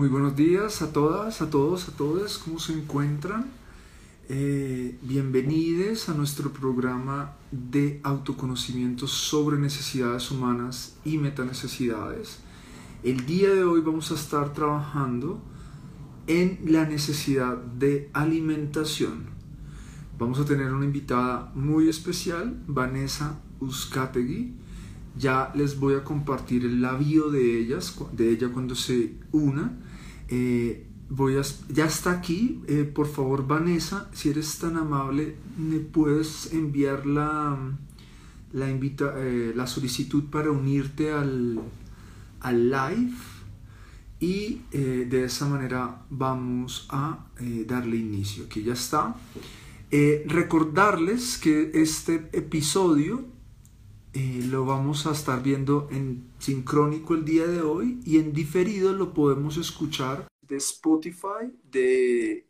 Muy buenos días a todas, a todos, a todas, ¿cómo se encuentran? Eh, bienvenidos a nuestro programa de autoconocimiento sobre necesidades humanas y metanecesidades. El día de hoy vamos a estar trabajando en la necesidad de alimentación. Vamos a tener una invitada muy especial, Vanessa Uzcategui. Ya les voy a compartir el labio de ellas, de ella cuando se una eh, voy a, ya está aquí. Eh, por favor, Vanessa, si eres tan amable, me puedes enviar la, la, eh, la solicitud para unirte al, al live y de esa manera vamos a darle inicio. Aquí ya está. recordarles que este episodio eh, lo vamos a estar viendo en sincrónico el día de hoy y en diferido lo podemos escuchar de Spotify, de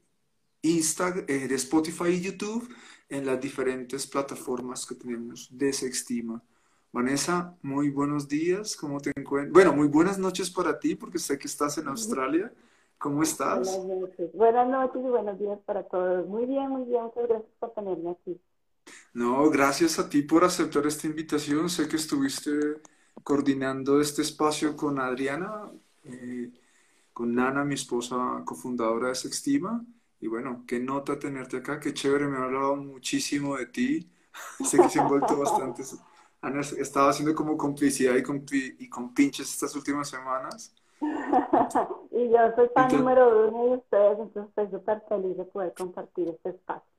Instagram, eh, de Spotify y YouTube en las diferentes plataformas que tenemos de Sextima. Vanessa, muy buenos días, ¿cómo te encuentras? Bueno, muy buenas noches para ti porque sé que estás en Australia. ¿Cómo estás? Buenas noches, buenas noches y buenos días para todos. Muy bien, muy bien, muchas gracias por tenerme aquí. No, gracias a ti por aceptar esta invitación. Sé que estuviste coordinando este espacio con Adriana, eh, con Nana, mi esposa cofundadora de Sextima. Y bueno, qué nota tenerte acá, qué chévere, me ha hablado muchísimo de ti. sé que se han vuelto bastante. Han estado haciendo como complicidad y con, y con pinches estas últimas semanas. y yo soy fan número uno de ustedes, entonces estoy súper feliz de poder compartir este espacio.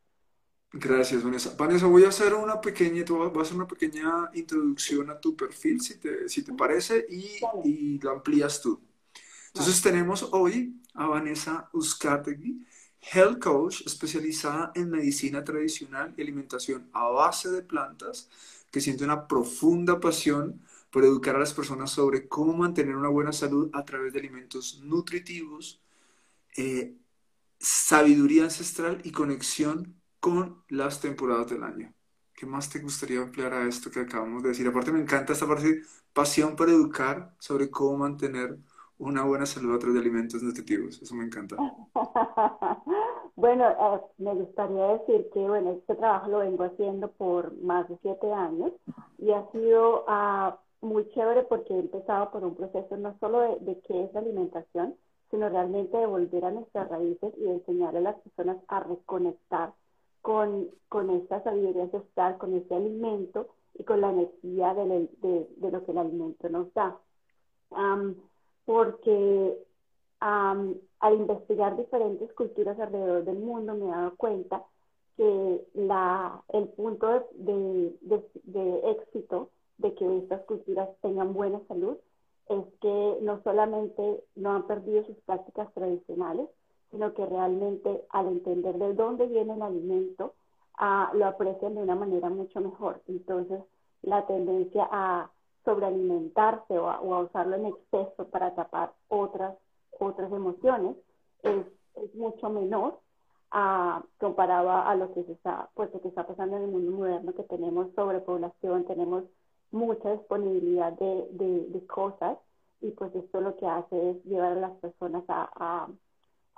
Gracias, Vanessa. Vanessa, voy a hacer una pequeña, voy a hacer una pequeña introducción a tu perfil, si te, si te parece, y, y lo amplías tú. Entonces tenemos hoy a Vanessa Uzcategui, Health Coach especializada en medicina tradicional y alimentación a base de plantas, que siente una profunda pasión por educar a las personas sobre cómo mantener una buena salud a través de alimentos nutritivos, eh, sabiduría ancestral y conexión con las temporadas del año. ¿Qué más te gustaría emplear a esto que acabamos de decir? Aparte me encanta esta parte, pasión para educar sobre cómo mantener una buena salud a través de alimentos nutritivos. Eso me encanta. bueno, eh, me gustaría decir que bueno, este trabajo lo vengo haciendo por más de siete años y ha sido uh, muy chévere porque he empezado por un proceso no solo de, de qué es la alimentación, sino realmente de volver a nuestras raíces y de a las personas a reconectar con, con esta sabiduría ancestral, con este alimento y con la energía de, lo que el alimento nos da. porque al investigar diferentes culturas alrededor del mundo me he dado cuenta que la, el punto de, de, éxito de que estas culturas tengan buena salud es que no solamente no han perdido sus prácticas tradicionales, sino que realmente al entender de dónde viene el alimento, ah, lo aprecian de una manera mucho mejor. Entonces, la tendencia a sobrealimentarse o a, usarlo en exceso para tapar otras, otras emociones es, mucho menor ah, comparado a lo que se está, pues, que está pasando en el mundo moderno, que tenemos sobrepoblación, tenemos mucha disponibilidad de, cosas y pues esto lo que hace es llevar a las personas a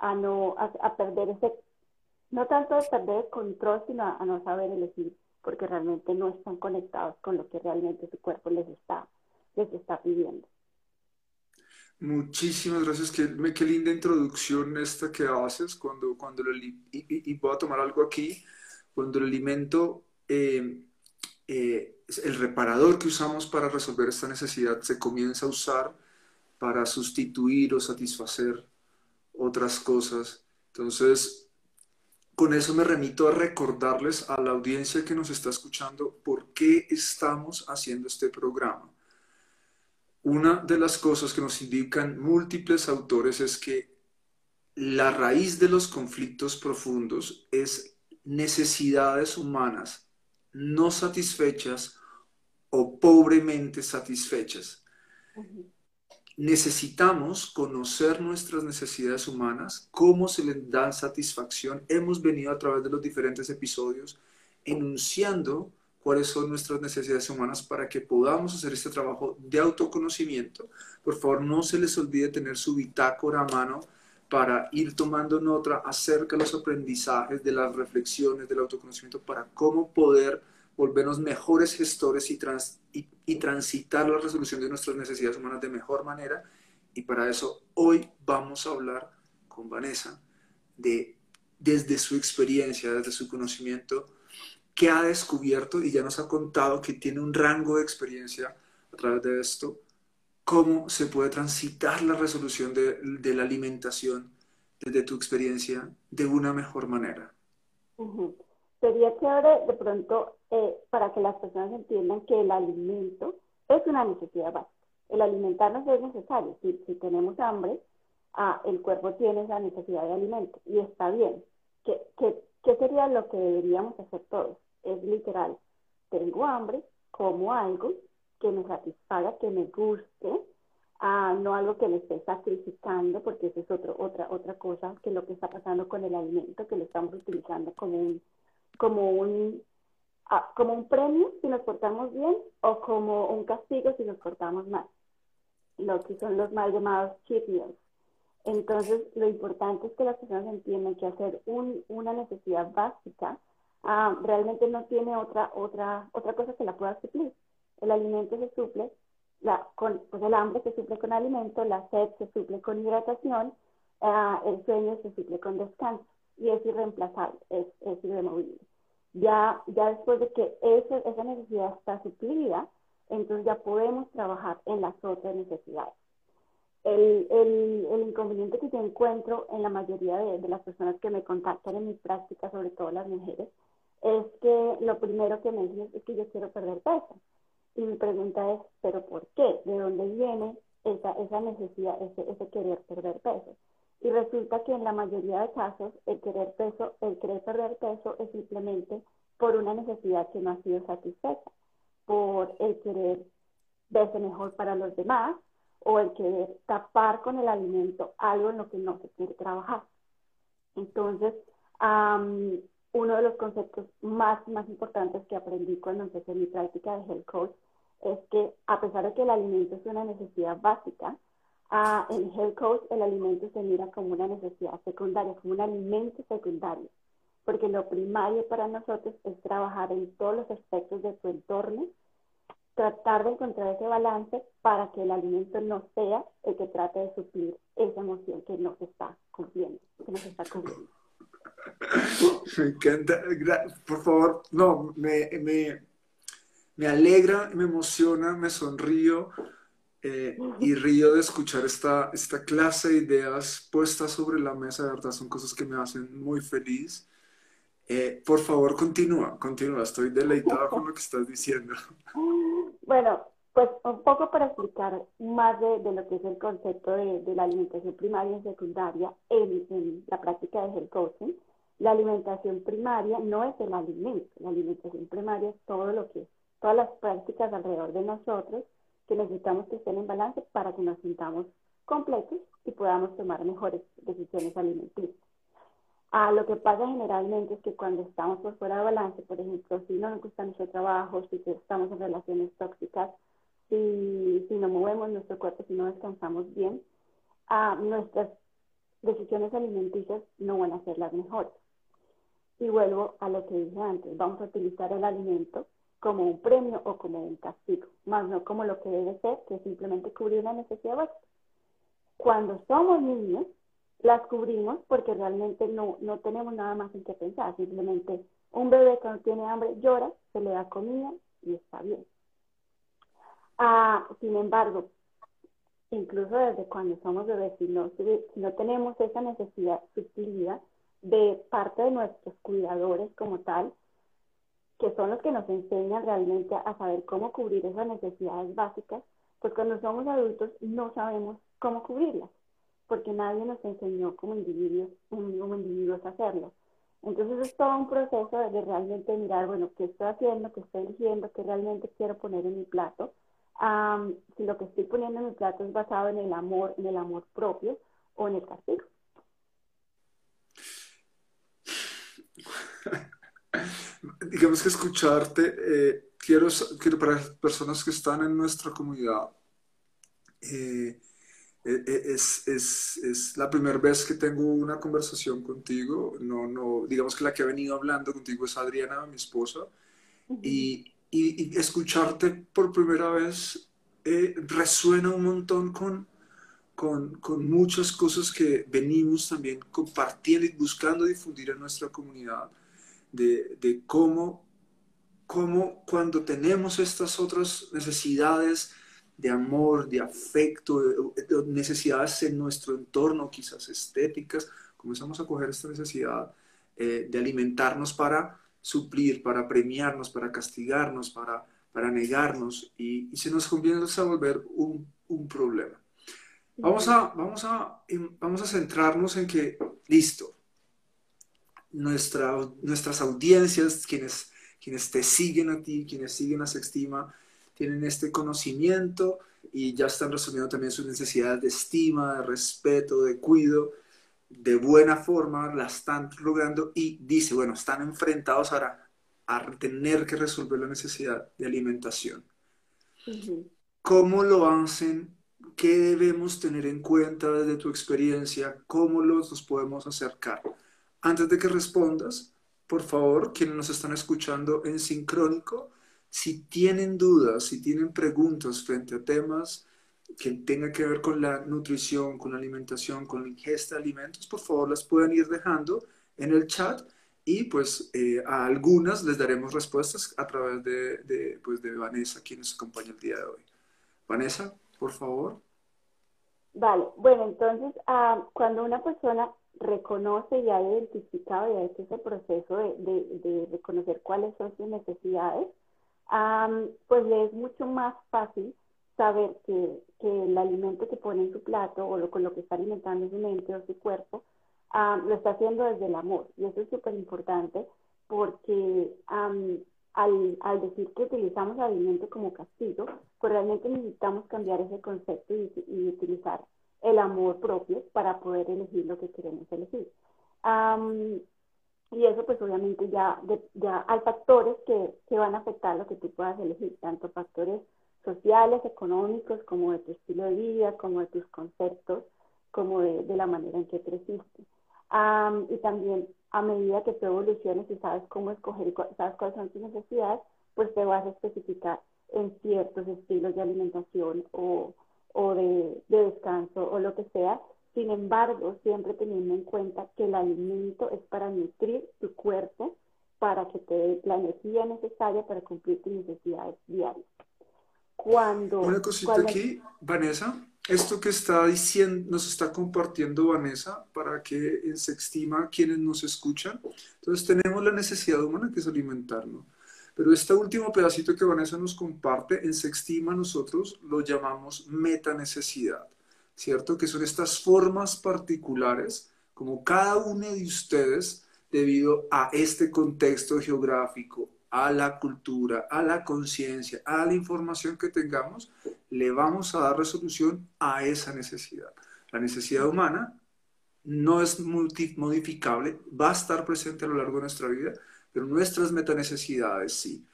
no a, perder ese no tanto de perder el control sino a, no saber elegir porque realmente no están conectados con lo que realmente su cuerpo les está les está pidiendo. Muchísimas gracias, qué, qué linda introducción esta que haces cuando, cuando y, y, voy a tomar algo aquí, cuando el alimento, eh, eh, el reparador que usamos para resolver esta necesidad se comienza a usar para sustituir o satisfacer otras cosas. Entonces, con eso me remito a recordarles a la audiencia que nos está escuchando por qué estamos haciendo este programa. Una de las cosas que nos indican múltiples autores es que la raíz de los conflictos profundos es necesidades humanas no satisfechas o pobremente satisfechas necesitamos conocer nuestras necesidades humanas, cómo se les dan satisfacción. Hemos venido a través de los diferentes episodios enunciando cuáles son nuestras necesidades humanas para que podamos hacer este trabajo de autoconocimiento. Por favor, no se les olvide tener su bitácora a mano para ir tomando nota acerca de los aprendizajes, de las reflexiones, del autoconocimiento, para cómo poder volvernos mejores gestores y, y, transitar la resolución de nuestras necesidades humanas de mejor manera. Y para eso hoy vamos a hablar con Vanessa de desde su experiencia, desde su conocimiento, que ha descubierto y ya nos ha contado que tiene un rango de experiencia a través de esto, cómo se puede transitar la resolución de, de la alimentación desde tu experiencia de una mejor manera. Sería chévere de pronto eh, para que las personas entiendan que el alimento es una necesidad básica. El alimentarnos es necesario. Si, tenemos hambre, ah, el cuerpo tiene esa necesidad de alimento y está bien. ¿Qué, qué, qué sería lo que deberíamos hacer todos? Es literal, tengo hambre, como algo que me satisfaga, que me guste, ah, no algo que me esté sacrificando, porque eso es otro, otra, otra cosa que lo que está pasando con el alimento, que lo estamos utilizando como un, como un, ah, como un premio si nos portamos bien o como un castigo si nos portamos mal, lo que son los mal llamados cheat meals. Entonces, lo importante es que las personas entiendan que hacer una necesidad básica ah, realmente no tiene otra, otra, otra cosa que la pueda suplir. El alimento se suple, con, pues el hambre se suple con alimento, la sed se suple con hidratación, ah, el sueño se suple con descanso y es irreemplazable, es, es irremovible. Ya, ya después de que esa necesidad está suplida, entonces ya podemos trabajar en las otras necesidades. El, el, el, inconveniente que yo encuentro en la mayoría de, de, las personas que me contactan en mi práctica, sobre todo las mujeres, es que lo primero que me dicen es que yo quiero perder peso. Y mi pregunta es, ¿pero por qué? ¿De dónde viene esa, esa necesidad, ese, ese querer perder peso? Y resulta que en la mayoría de casos el querer peso, el querer perder peso es simplemente por una necesidad que no ha sido satisfecha, por el querer verse mejor para los demás, o el querer tapar con el alimento algo en lo que no se quiere trabajar. Entonces, uno de los conceptos más, más importantes que aprendí cuando empecé mi práctica de health coach es que a pesar de que el alimento es una necesidad básica, en health coach el alimento se mira como una necesidad secundaria, como un alimento secundario, porque lo primario para nosotros es trabajar en todos los aspectos de tu entorno tratar de encontrar ese balance para que el alimento no sea el que trate de suplir esa emoción que no se está cumpliendo, que está cumpliendo. Me encanta, por favor, no, me, me, me alegra, me emociona, me sonrío eh, y río de escuchar esta, esta clase de ideas puestas sobre la mesa, de verdad son cosas que me hacen muy feliz. Eh, por favor, continúa, continúa, estoy deleitado con lo que estás diciendo. Bueno, pues un poco para explicar más de, lo que es el concepto de, la alimentación primaria y secundaria en, la práctica de health coaching. La alimentación primaria no es el alimento, la alimentación primaria es todo lo que, todas las prácticas alrededor de nosotros que necesitamos que estén en balance para que nos sintamos completos y podamos tomar mejores decisiones alimenticias. Ah, lo que pasa generalmente es que cuando estamos por fuera de balance, por ejemplo, si no nos gusta nuestro trabajo, si estamos en relaciones tóxicas, si, si no movemos nuestro cuerpo, si no descansamos bien, ah, nuestras decisiones alimenticias no van a ser las mejores. Y vuelvo a lo que dije antes, vamos a utilizar el alimento como un premio o como un castigo, más no como lo que debe ser, que es simplemente cubrir una necesidad básica. Cuando somos niños, las cubrimos porque realmente no, no tenemos nada más en qué pensar, simplemente un bebé cuando tiene hambre llora, se le da comida y está bien. Ah, sin embargo, incluso desde cuando somos bebés, si no, si no tenemos esa necesidad sutilidad de parte de nuestros cuidadores como tal, que son los que nos enseñan realmente a saber cómo cubrir esas necesidades básicas, pues cuando somos adultos no sabemos cómo cubrirlas porque nadie nos enseñó como individuos, como individuos a hacerlo. Entonces es todo un proceso de realmente mirar, bueno, qué estoy haciendo, qué estoy eligiendo, qué realmente quiero poner en mi plato. si lo que estoy poniendo en mi plato es basado en el amor, en el amor propio o en el castigo. digamos que escucharte, eh, quiero, quiero para las personas que están en nuestra comunidad, eh, eh, es, es, es, la primera vez que tengo una conversación contigo. No, no, digamos que la que ha venido hablando contigo es Adriana, mi esposa, y, y, escucharte por primera vez resuena un montón con, con, con, muchas cosas que venimos también compartiendo y buscando difundir en nuestra comunidad de, cómo, cómo cuando tenemos estas otras necesidades de amor, de afecto, necesidades en nuestro entorno, quizás estéticas, comenzamos a coger esta necesidad eh, de alimentarnos para suplir, para premiarnos, para castigarnos, para, para negarnos, y, se nos comienza a volver un, un problema. Vamos a, vamos, a, vamos a centrarnos en que, listo, nuestra, nuestras audiencias, quienes, quienes te siguen a ti, quienes siguen a Sextima, tienen este conocimiento y ya están resolviendo también sus necesidades de estima, de respeto, de cuidado, de buena forma, la están logrando y dice, bueno, están enfrentados ahora a tener que resolver la necesidad de alimentación. ¿Cómo lo hacen? ¿Qué debemos tener en cuenta desde tu experiencia? ¿Cómo los, los podemos acercar? Antes de que respondas, por favor, quienes nos están escuchando en sincrónico, si tienen dudas, si tienen preguntas frente a temas que tengan que ver con la nutrición, con la alimentación, con la ingesta de alimentos, por favor las pueden ir dejando en el chat y pues eh, a algunas les daremos respuestas a través de, de, pues, de Vanessa, quien nos acompaña el día de hoy. Vanessa, por favor. Vale, bueno, entonces ah, cuando una persona reconoce y ha identificado y ha hecho ese proceso de, reconocer cuáles son sus necesidades, pues le es mucho más fácil saber que, el alimento que pone en su plato o lo, con lo que está alimentando su mente o su cuerpo, lo está haciendo desde el amor. Y eso es súper importante porque al, al, decir que utilizamos alimento como castigo, pues realmente necesitamos cambiar ese concepto y, y utilizar el amor propio para poder elegir lo que queremos elegir. y eso pues obviamente ya, ya hay factores que, que, van a afectar lo que tú puedas elegir, tanto factores sociales, económicos, como de tu estilo de vida, como de tus conceptos, como de, de la manera en que creciste. y también a medida que tú evoluciones y sabes cómo escoger y sabes cuáles son tus necesidades, pues te vas a especificar en ciertos estilos de alimentación o, o de, descanso o lo que sea. Sin embargo, siempre teniendo en cuenta que el alimento es para nutrir tu cuerpo, para que te dé la energía necesaria para cumplir tus necesidades diarias. Cuando, Una cosita aquí, Vanessa, esto que está diciendo, nos está compartiendo Vanessa para que se estima quienes nos escuchan. Entonces tenemos la necesidad humana que es alimentarnos. Pero este último pedacito que Vanessa nos comparte, en Sextima nosotros lo llamamos metanecesidad, ¿cierto? Que son estas formas particulares, como cada uno de ustedes, debido a este contexto geográfico, a la cultura, a la conciencia, a la información que tengamos, le vamos a dar resolución a esa necesidad. La necesidad humana no es modificable, va a estar presente a lo largo de nuestra vida, pero nuestras metanecesidades sí.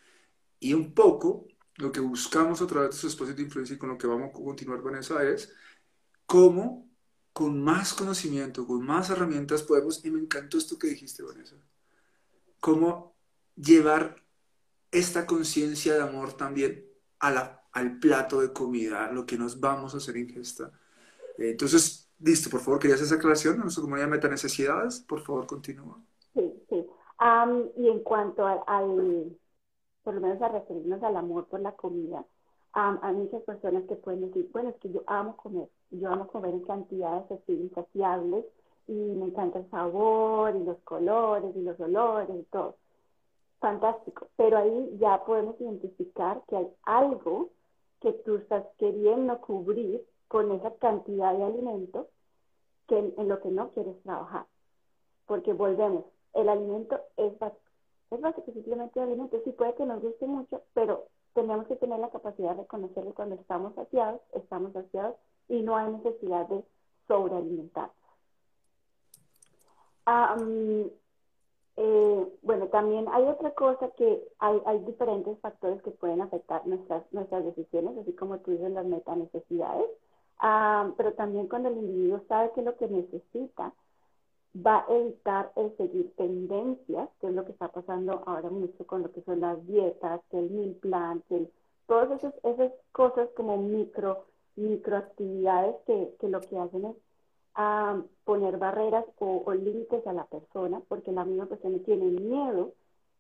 Y un poco lo que buscamos a través de su espacio de influencia y con lo que vamos a continuar con esa es cómo con más conocimiento, con más herramientas podemos, y me encantó esto que dijiste, Vanessa, cómo llevar esta conciencia de amor también a la, al plato de comida, a lo que nos vamos a hacer ingesta. Entonces, listo, por favor, querías esa aclaración, nuestra comunidad de metanecesidades, por favor, continúa y en cuanto al, por lo menos a referirnos al amor por la comida, hay muchas personas que pueden decir, bueno, es que yo amo comer, yo amo comer en cantidades así insaciables y me encanta el sabor y los colores y los olores y todo. Fantástico, pero ahí ya podemos identificar que hay algo que tú estás queriendo cubrir con esa cantidad de alimentos que en lo que no quieres trabajar. Porque volvemos, el alimento es básico. Es básico, simplemente el alimento. Sí puede que nos guste mucho, pero tenemos que tener la capacidad de reconocerlo cuando estamos saciados, estamos saciados y no hay necesidad de sobrealimentar. Eh, bueno, también hay otra cosa que hay, hay diferentes factores que pueden afectar nuestras, decisiones, así como tú dices, las meta necesidades, ah, pero también cuando el individuo sabe que lo que necesita va a evitar el seguir tendencias, que es lo que está pasando ahora mucho con lo que son las dietas, el meal plan, que todas esas, esas cosas como micro, microactividades que, que lo que hacen es a poner barreras o, límites a la persona, porque la misma persona tiene miedo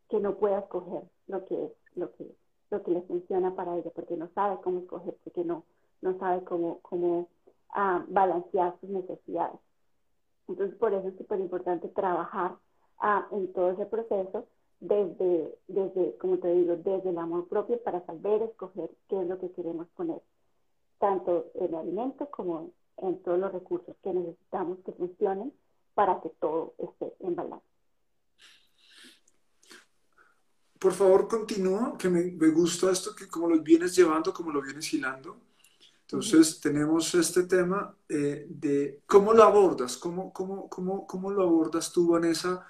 que no pueda escoger lo que lo que lo que le funciona para ella, porque no sabe cómo escoger, porque no no sabe cómo cómo ah, balancear sus necesidades. Entonces, por eso es súper importante trabajar ah, en todo ese proceso desde, desde, como te digo, desde el amor propio para saber escoger qué es lo que queremos poner, tanto en el alimento como en todos los recursos que necesitamos que funcionen para que todo esté en balance. Por favor, continúa, que me, gusta esto, que como lo vienes llevando, como lo vienes hilando. Entonces, tenemos este tema eh, de cómo lo abordas, cómo, cómo, cómo, cómo lo abordas tú, Vanessa,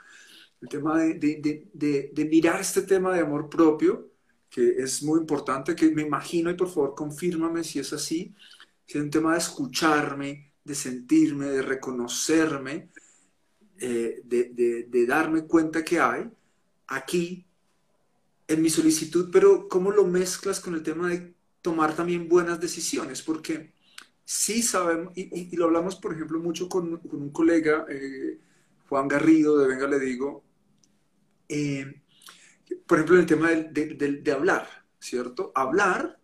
el tema de, de, de, de, mirar este tema de amor propio, que es muy importante, que me imagino, y por favor confírmame si es así, es un tema de escucharme, de sentirme, de reconocerme, eh, de, darme cuenta que hay aquí en mi solicitud, pero ¿cómo lo mezclas con el tema de tomar también buenas decisiones? Porque sí sabemos, y, lo hablamos, por ejemplo, mucho con, un colega, eh, Juan Garrido, de Venga Le Digo, eh, por ejemplo, en el tema de, hablar, ¿cierto? Hablar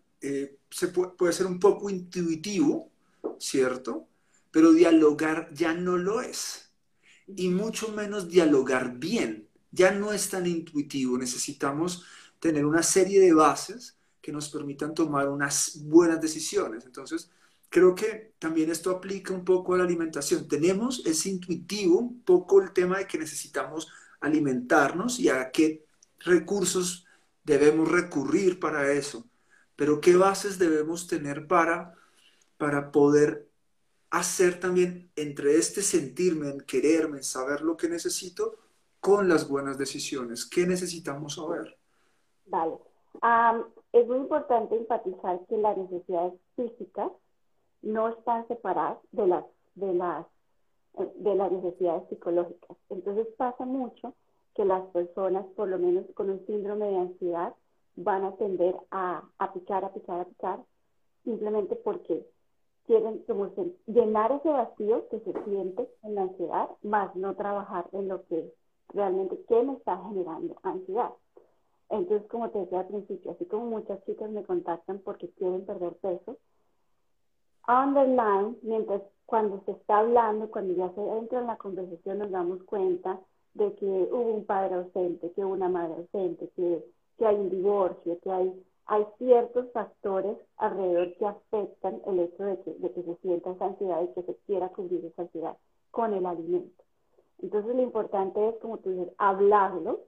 se puede, ser un poco intuitivo, ¿cierto? Pero dialogar ya no lo es. Y mucho menos dialogar bien. Ya no es tan intuitivo. Necesitamos tener una serie de bases que nos permitan tomar unas buenas decisiones. Entonces, creo que también esto aplica un poco a la alimentación. Tenemos, es intuitivo un poco el tema de que necesitamos alimentarnos y a qué recursos debemos recurrir para eso pero ¿qué bases debemos tener para, para poder hacer también entre este sentirme, en quererme, en saber lo que necesito, con las buenas decisiones? ¿Qué necesitamos saber? Vale. Es muy importante enfatizar que las necesidades físicas no están separadas de las, de las, de las necesidades psicológicas. Entonces pasa mucho que las personas, por lo menos con un síndrome de ansiedad, van a tender a, a picar, a picar, a picar, simplemente porque quieren como llenar ese vacío que se siente en la ansiedad, más no trabajar en lo que realmente, ¿qué me está generando ansiedad? Entonces, como te decía al principio, así como muchas chicas me contactan porque quieren perder peso, underline, mientras cuando se está hablando, cuando ya se entra en la conversación, nos damos cuenta de que hubo un padre ausente, que hubo una madre ausente, que que hay un divorcio, que hay, hay ciertos factores alrededor que afectan el hecho de que, de que se sienta esa ansiedad y que se quiera cubrir esa ansiedad con el alimento. Entonces lo importante es, como tú dices, hablarlo,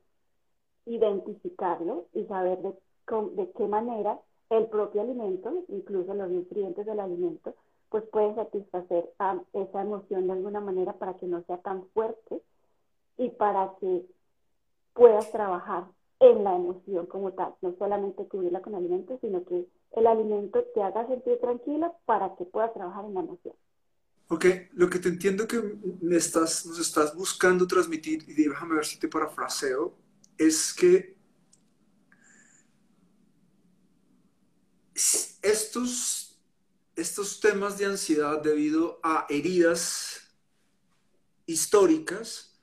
identificarlo y saber de, de qué manera el propio alimento, incluso los nutrientes del alimento, pues pueden satisfacer a esa emoción de alguna manera para que no sea tan fuerte y para que puedas trabajar en la emoción como tal, no solamente cubrirla con alimentos, sino que el alimento te haga sentir tranquila para que puedas trabajar en la emoción. Ok, lo que te entiendo que me estás, nos estás buscando transmitir, y déjame ver si te parafraseo, es que estos, estos temas de ansiedad debido a heridas históricas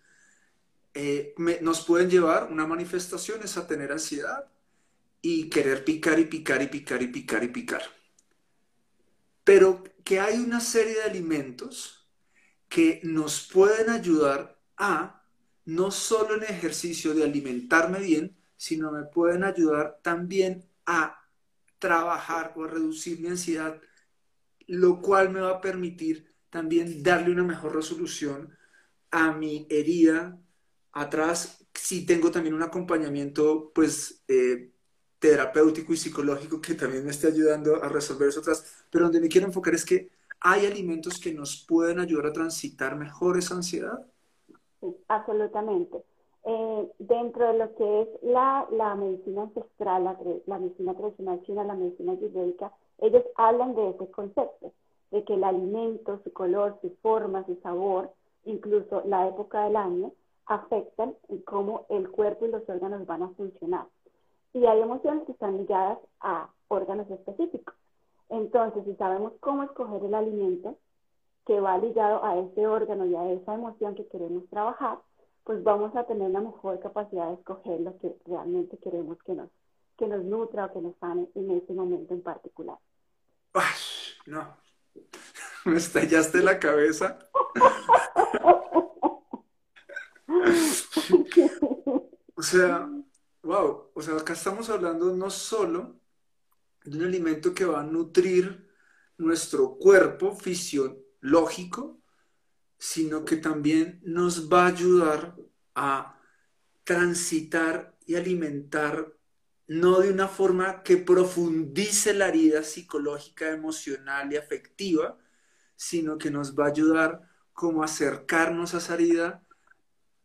eh, nos pueden llevar, una manifestación es a tener ansiedad y querer picar y picar y picar y picar y picar. Pero que hay una serie de alimentos que nos pueden ayudar a, no solo en ejercicio de alimentarme bien, sino me pueden ayudar también a trabajar o a reducir mi ansiedad, lo cual me va a permitir también darle una mejor resolución a mi herida atrás sí tengo también un acompañamiento, pues, eh, terapéutico y psicológico que también me esté ayudando a resolver eso atrás. Pero donde me quiero enfocar es que hay alimentos que nos pueden ayudar a transitar mejor esa ansiedad. Absolutamente. eh, dentro de lo que es la, la medicina ancestral, la, la, medicina tradicional china, la medicina ayurvédica, ellos hablan de ese concepto, de que el alimento, su color, su forma, su sabor, incluso la época del año, afectan en cómo el cuerpo y los órganos van a funcionar. Y hay emociones que están ligadas a órganos específicos. Entonces, si sabemos cómo escoger el alimento que va ligado a ese órgano y a esa emoción que queremos trabajar, pues vamos a tener una mejor capacidad de escoger lo que realmente queremos que nos, que nos nutra o que nos sane en ese momento en particular. Ay, no, me estallaste la cabeza. o sea, wow, o sea, acá estamos hablando no solo de un alimento que va a nutrir nuestro cuerpo fisiológico, sino que también nos va a ayudar a transitar y alimentar no de una forma que profundice la herida psicológica, emocional y afectiva, sino que nos va a ayudar como a acercarnos a esa herida,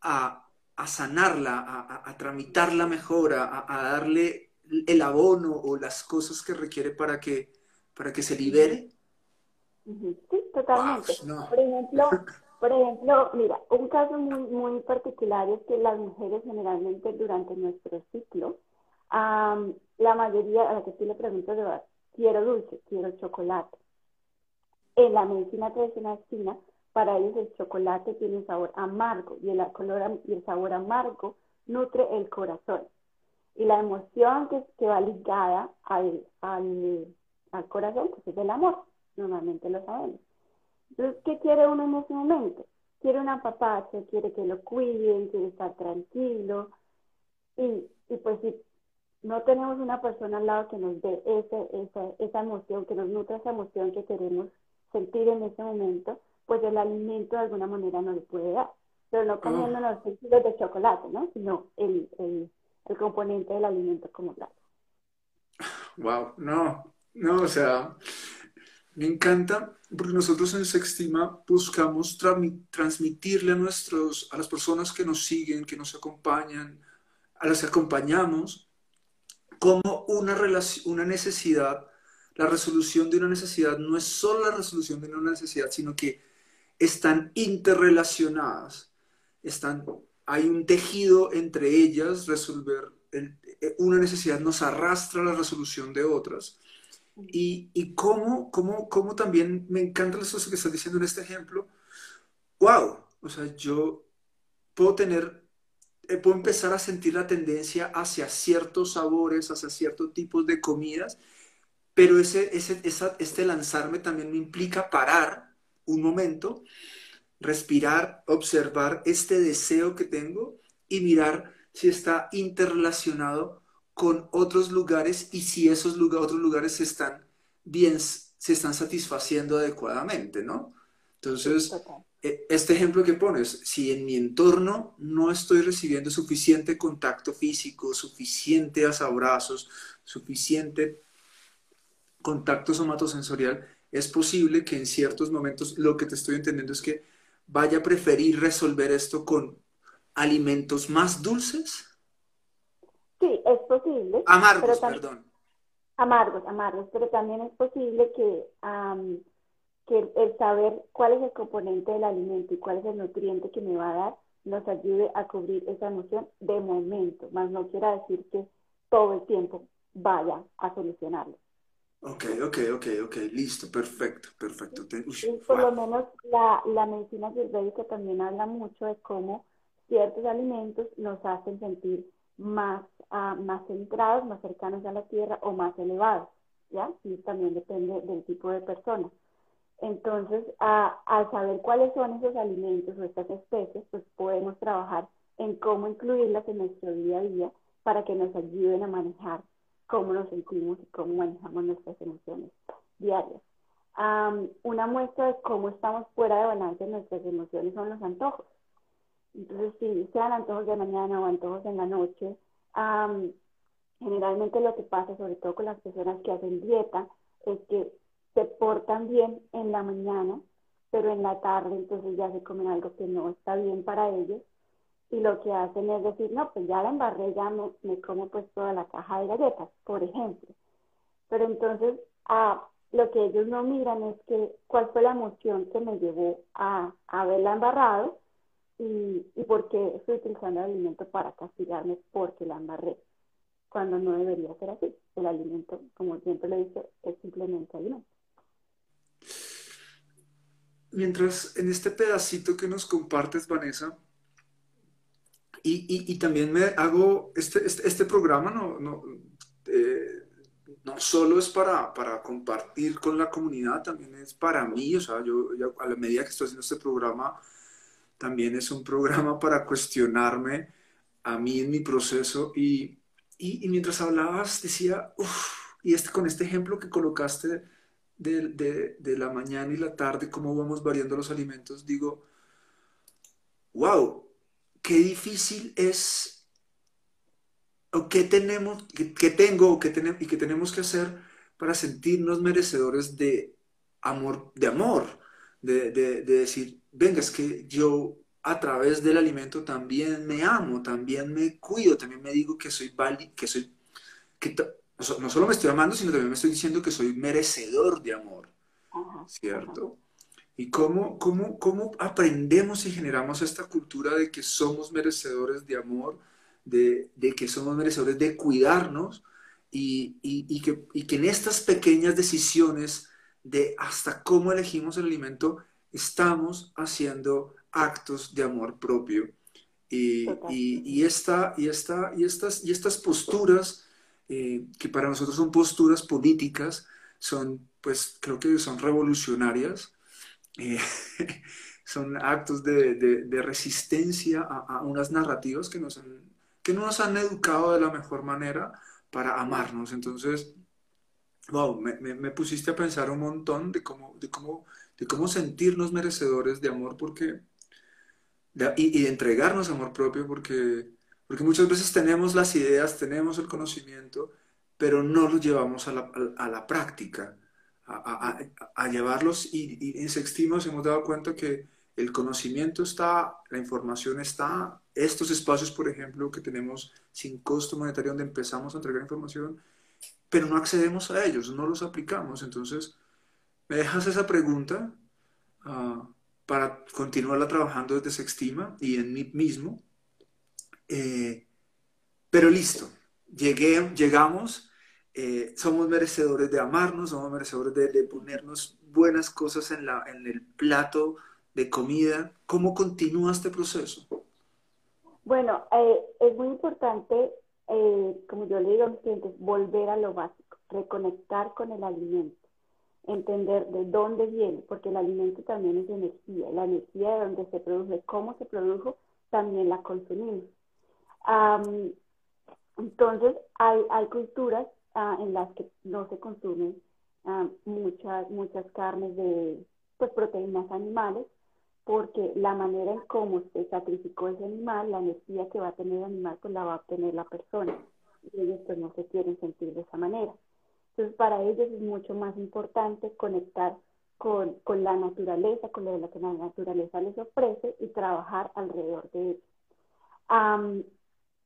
a, sanarla, a, tramitarla mejor, a, darle el abono o las cosas que requiere para que, para que se libere. Sí, totalmente. Por ejemplo, por ejemplo, mira, un caso muy, muy particular es que las mujeres generalmente durante nuestro ciclo, la mayoría a la que tú le de verdad, quiero dulce, quiero chocolate. En la medicina tradicional china, para ellos el chocolate tiene un sabor amargo y el, color, y el sabor amargo nutre el corazón. Y la emoción que, que va ligada al, al, al corazón pues es el amor, normalmente lo sabemos. Entonces, ¿qué quiere uno en ese momento? Quiere una papacha, quiere que lo cuiden, quiere estar tranquilo. Y, y pues si no tenemos una persona al lado que nos dé ese, esa, esa emoción, que nos nutra esa emoción que queremos sentir en ese momento, pues el alimento de alguna manera no le puede dar. Pero no comiendo los kilos de chocolate, ¿no? Sino el, el, el componente del alimento como tal. Wow, no, no, o sea, me encanta porque nosotros en Sextima buscamos transmitirle a, nuestros, a las personas que nos siguen, que nos acompañan, a las que acompañamos, como una, una necesidad, la resolución de una necesidad no es solo la resolución de una necesidad, sino que están interrelacionadas, están, hay un tejido entre ellas, resolver eh, una necesidad nos arrastra a la resolución de otras. Y, cómo, cómo, cómo, también me encanta eso que estás diciendo en este ejemplo. ¡Wow! O sea, yo puedo tener eh, puedo empezar a sentir la tendencia hacia ciertos sabores, hacia ciertos tipos de comidas, pero ese, ese, este lanzarme también me implica parar un momento, respirar, observar este deseo que tengo y mirar si está interrelacionado con otros lugares y si esos otros lugares se están bien, se están satisfaciendo adecuadamente, ¿no? Entonces, e, este ejemplo que pones, si en mi entorno no estoy recibiendo suficiente contacto físico, suficientes abrazos, suficiente contacto somatosensorial, es posible que en ciertos momentos lo que te estoy entendiendo es que vaya a preferir resolver esto con alimentos más dulces. Sí, es posible. Amargos, perdón. Amargos, amargos, pero también es posible que que el saber cuál es el componente del alimento y cuál es el nutriente que me va a dar nos ayude a cubrir esa emoción de momento, más no quiera decir que todo el tiempo vaya a solucionarlo. Ok, ok, ok, ok, listo, perfecto, perfecto. y por lo menos la, la medicina ayurvédica también habla mucho de cómo ciertos alimentos nos hacen sentir más, uh, más centrados, más cercanos a la tierra o más elevados, ¿ya? Y también depende del tipo de persona. Entonces, al saber cuáles son esos alimentos o estas especies, pues podemos trabajar en cómo incluirlas en nuestro día a día para que nos ayuden a manejar cómo nos sentimos y cómo manejamos nuestras emociones diarias. una muestra de cómo estamos fuera de balance en nuestras emociones son los antojos. Entonces, si sean antojos de mañana o antojos en la noche, generalmente lo que pasa, sobre todo con las personas que hacen dieta, es que se portan bien en la mañana, pero en la tarde entonces ya se comen algo que no está bien para ellos y lo que hacen es decir, no, pues ya la embarré, ya me, me como pues toda la caja de galletas, por ejemplo. Pero entonces, a lo que ellos no miran es que cuál fue la emoción que me llevó a, haberla embarrado y, y por qué estoy utilizando el alimento para castigarme porque la embarré, cuando no debería ser así. El alimento, como siempre lo dicho, es simplemente alimento. Mientras en este pedacito que nos compartes, Vanessa, y, también me hago, este, este, este programa no, no, eh, no solo es para, para, compartir con la comunidad, también es para mí, o sea, yo, a la medida que estoy haciendo este programa, también es un programa para cuestionarme a mí en mi proceso y, y, mientras hablabas decía, uff, y este, con este ejemplo que colocaste de, de, la mañana y la tarde, cómo vamos variando los alimentos, digo, wow, qué difícil es, o qué tenemos, qué, tengo, y qué tenemos que hacer para sentirnos merecedores de amor, de amor, de, de, decir, venga, es que yo a través del alimento también me amo, también me cuido, también me digo que soy válido, que soy, que no solo me estoy amando, sino también me estoy diciendo que soy merecedor de amor, ¿cierto? y cómo, cómo, cómo aprendemos y generamos esta cultura de que somos merecedores de amor, de, de que somos merecedores de cuidarnos y, y, y, que, y que en estas pequeñas decisiones de hasta cómo elegimos el alimento, estamos haciendo actos de amor propio. Y, y, esta, y, esta, y, estas, y estas posturas, eh, que para nosotros son posturas políticas, son, pues creo que son revolucionarias, eh, son actos de, de, resistencia a, a, unas narrativas que, nos que no nos han educado de la mejor manera para amarnos. Entonces, wow, me, pusiste a pensar un montón de cómo, de cómo, de cómo sentirnos merecedores de amor porque, y, y, de entregarnos amor propio porque, porque muchas veces tenemos las ideas, tenemos el conocimiento, pero no lo llevamos a la, a la práctica a, llevarlos y, en Sextimo nos hemos dado cuenta que el conocimiento está, la información está, estos espacios, por ejemplo, que tenemos sin costo monetario donde empezamos a entregar información, pero no accedemos a ellos, no los aplicamos. Entonces, me dejas esa pregunta ah, para continuarla trabajando desde Sextima y en mí mismo. Eh, pero listo, llegué, llegamos eh, somos merecedores de amarnos, somos merecedores de, ponernos buenas cosas en, la, en el plato de comida. ¿Cómo continúa este proceso? Bueno, eh, es muy importante, eh, como yo le digo a mis clientes, volver a lo básico, reconectar con el alimento, entender de dónde viene, porque el alimento también es energía, la energía de dónde se produce, cómo se produjo, también la consumimos. entonces, hay, hay culturas Ah, en las que no se consumen ah, muchas, muchas carnes de pues, proteínas animales, porque la manera en cómo se sacrificó ese animal, la energía que va a tener el animal, pues la va a obtener la persona. Y ellos pues no se quieren sentir de esa manera. Entonces para ellos es mucho más importante conectar con, con la naturaleza, con lo que la naturaleza les ofrece y trabajar alrededor de ello